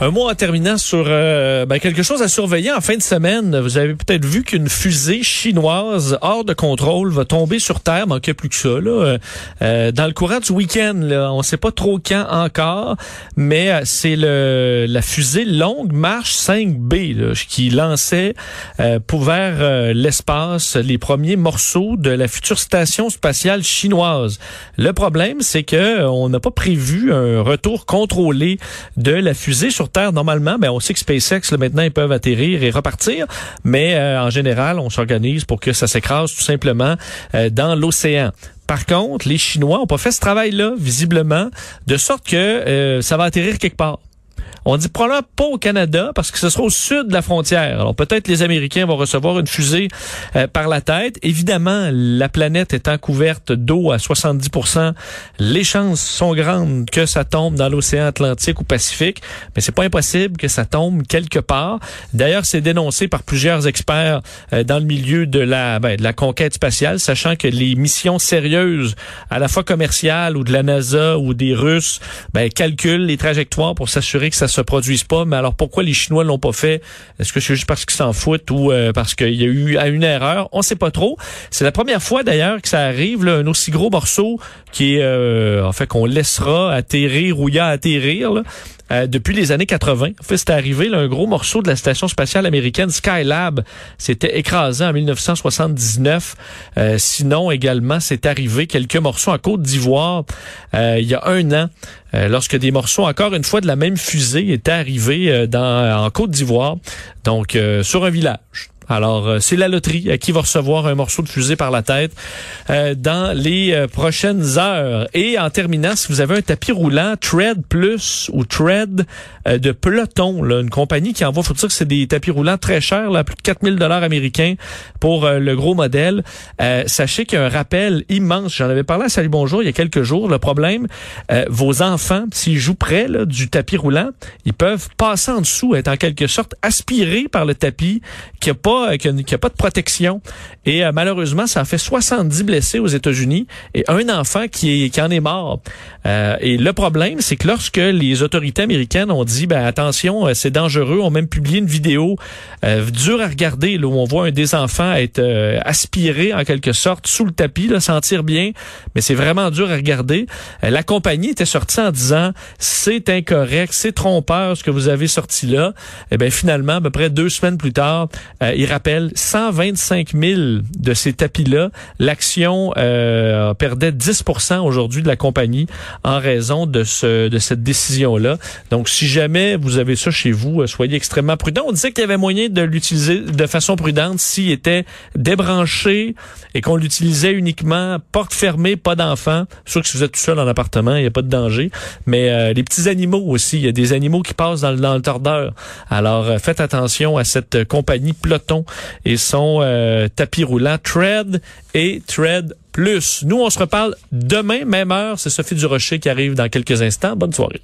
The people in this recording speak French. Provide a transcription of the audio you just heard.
Un mot en terminant sur euh, ben, quelque chose à surveiller en fin de semaine. Vous avez peut-être vu qu'une fusée chinoise hors de contrôle va tomber sur Terre, manquait plus que ça. Là, euh, dans le courant du week-end, on ne sait pas trop quand encore, mais euh, c'est le la fusée Longue Marche 5B là, qui lançait pour vers l'espace les premiers morceaux de la future station spatiale chinoise. Le problème, c'est que on n'a pas prévu un retour contrôlé de la fusée sur Normalement, ben, on sait que SpaceX, là, maintenant, ils peuvent atterrir et repartir, mais euh, en général, on s'organise pour que ça s'écrase tout simplement euh, dans l'océan. Par contre, les Chinois ont pas fait ce travail-là, visiblement, de sorte que euh, ça va atterrir quelque part. On dit probablement pas au Canada parce que ce sera au sud de la frontière. Alors peut-être les Américains vont recevoir une fusée euh, par la tête. Évidemment, la planète étant couverte d'eau à 70% les chances sont grandes que ça tombe dans l'océan Atlantique ou Pacifique, mais c'est pas impossible que ça tombe quelque part. D'ailleurs, c'est dénoncé par plusieurs experts euh, dans le milieu de la ben, de la conquête spatiale, sachant que les missions sérieuses, à la fois commerciales ou de la NASA ou des Russes, ben, calculent les trajectoires pour s'assurer que ça se produisent pas. Mais alors pourquoi les Chinois l'ont pas fait? Est-ce que c'est juste parce qu'ils s'en foutent ou euh, parce qu'il y a eu une erreur? On sait pas trop. C'est la première fois d'ailleurs que ça arrive, là, un aussi gros morceau qui est euh, en fait qu'on laissera atterrir ou y a atterrir. Là. Euh, depuis les années 80. En fait, c'est arrivé, là, un gros morceau de la station spatiale américaine Skylab s'était écrasé en 1979. Euh, sinon, également, c'est arrivé quelques morceaux en Côte d'Ivoire euh, il y a un an, lorsque des morceaux, encore une fois, de la même étaient arrivés dans, en Côte d'Ivoire, donc sur un village. Alors, euh, c'est la loterie à qui va recevoir un morceau de fusée par la tête euh, dans les euh, prochaines heures. Et en terminant, si vous avez un tapis roulant Tread Plus ou Tread de peloton, une compagnie qui envoie, faut dire que c'est des tapis roulants très chers, plus de 4000 dollars américains pour le gros modèle. sachez qu'il y a un rappel immense. J'en avais parlé à Salut Bonjour il y a quelques jours. Le problème, vos enfants, s'ils jouent près du tapis roulant, ils peuvent passer en dessous, être en quelque sorte aspirés par le tapis qui pas euh, qu'il n'y a, pas de protection. Et euh, malheureusement, ça a fait 70 blessés aux États-Unis et un enfant qui, est, qui en est mort. Euh, et le problème, c'est que lorsque les autorités américaines ont dit, ben attention, c'est dangereux, ont même publié une vidéo dure à regarder où on voit un des enfants être aspiré en quelque sorte sous le tapis, là, sentir bien, mais c'est vraiment dur à regarder. la compagnie était sortie en disant, c'est incorrect, c'est trompeur ce que vous avez sorti là. Et eh ben finalement, à peu près deux semaines plus tard, il rappelle 125 000 de ces tapis-là. L'action euh, perdait 10% aujourd'hui de la compagnie en raison de ce de cette décision-là. Donc, si jamais vous avez ça chez vous, euh, soyez extrêmement prudent. On disait qu'il y avait moyen de l'utiliser de façon prudente s'il était débranché et qu'on l'utilisait uniquement porte fermée, pas d'enfants. Sûr que si vous êtes tout seul en appartement, il n'y a pas de danger. Mais euh, les petits animaux aussi, il y a des animaux qui passent dans, dans le tordeur. Alors, euh, faites attention à cette compagnie Et son euh, tapis roulant Tread et Tread Plus. Nous, on se reparle demain, même heure. C'est Sophie Durocher qui arrive dans quelques instants. Bonne soirée.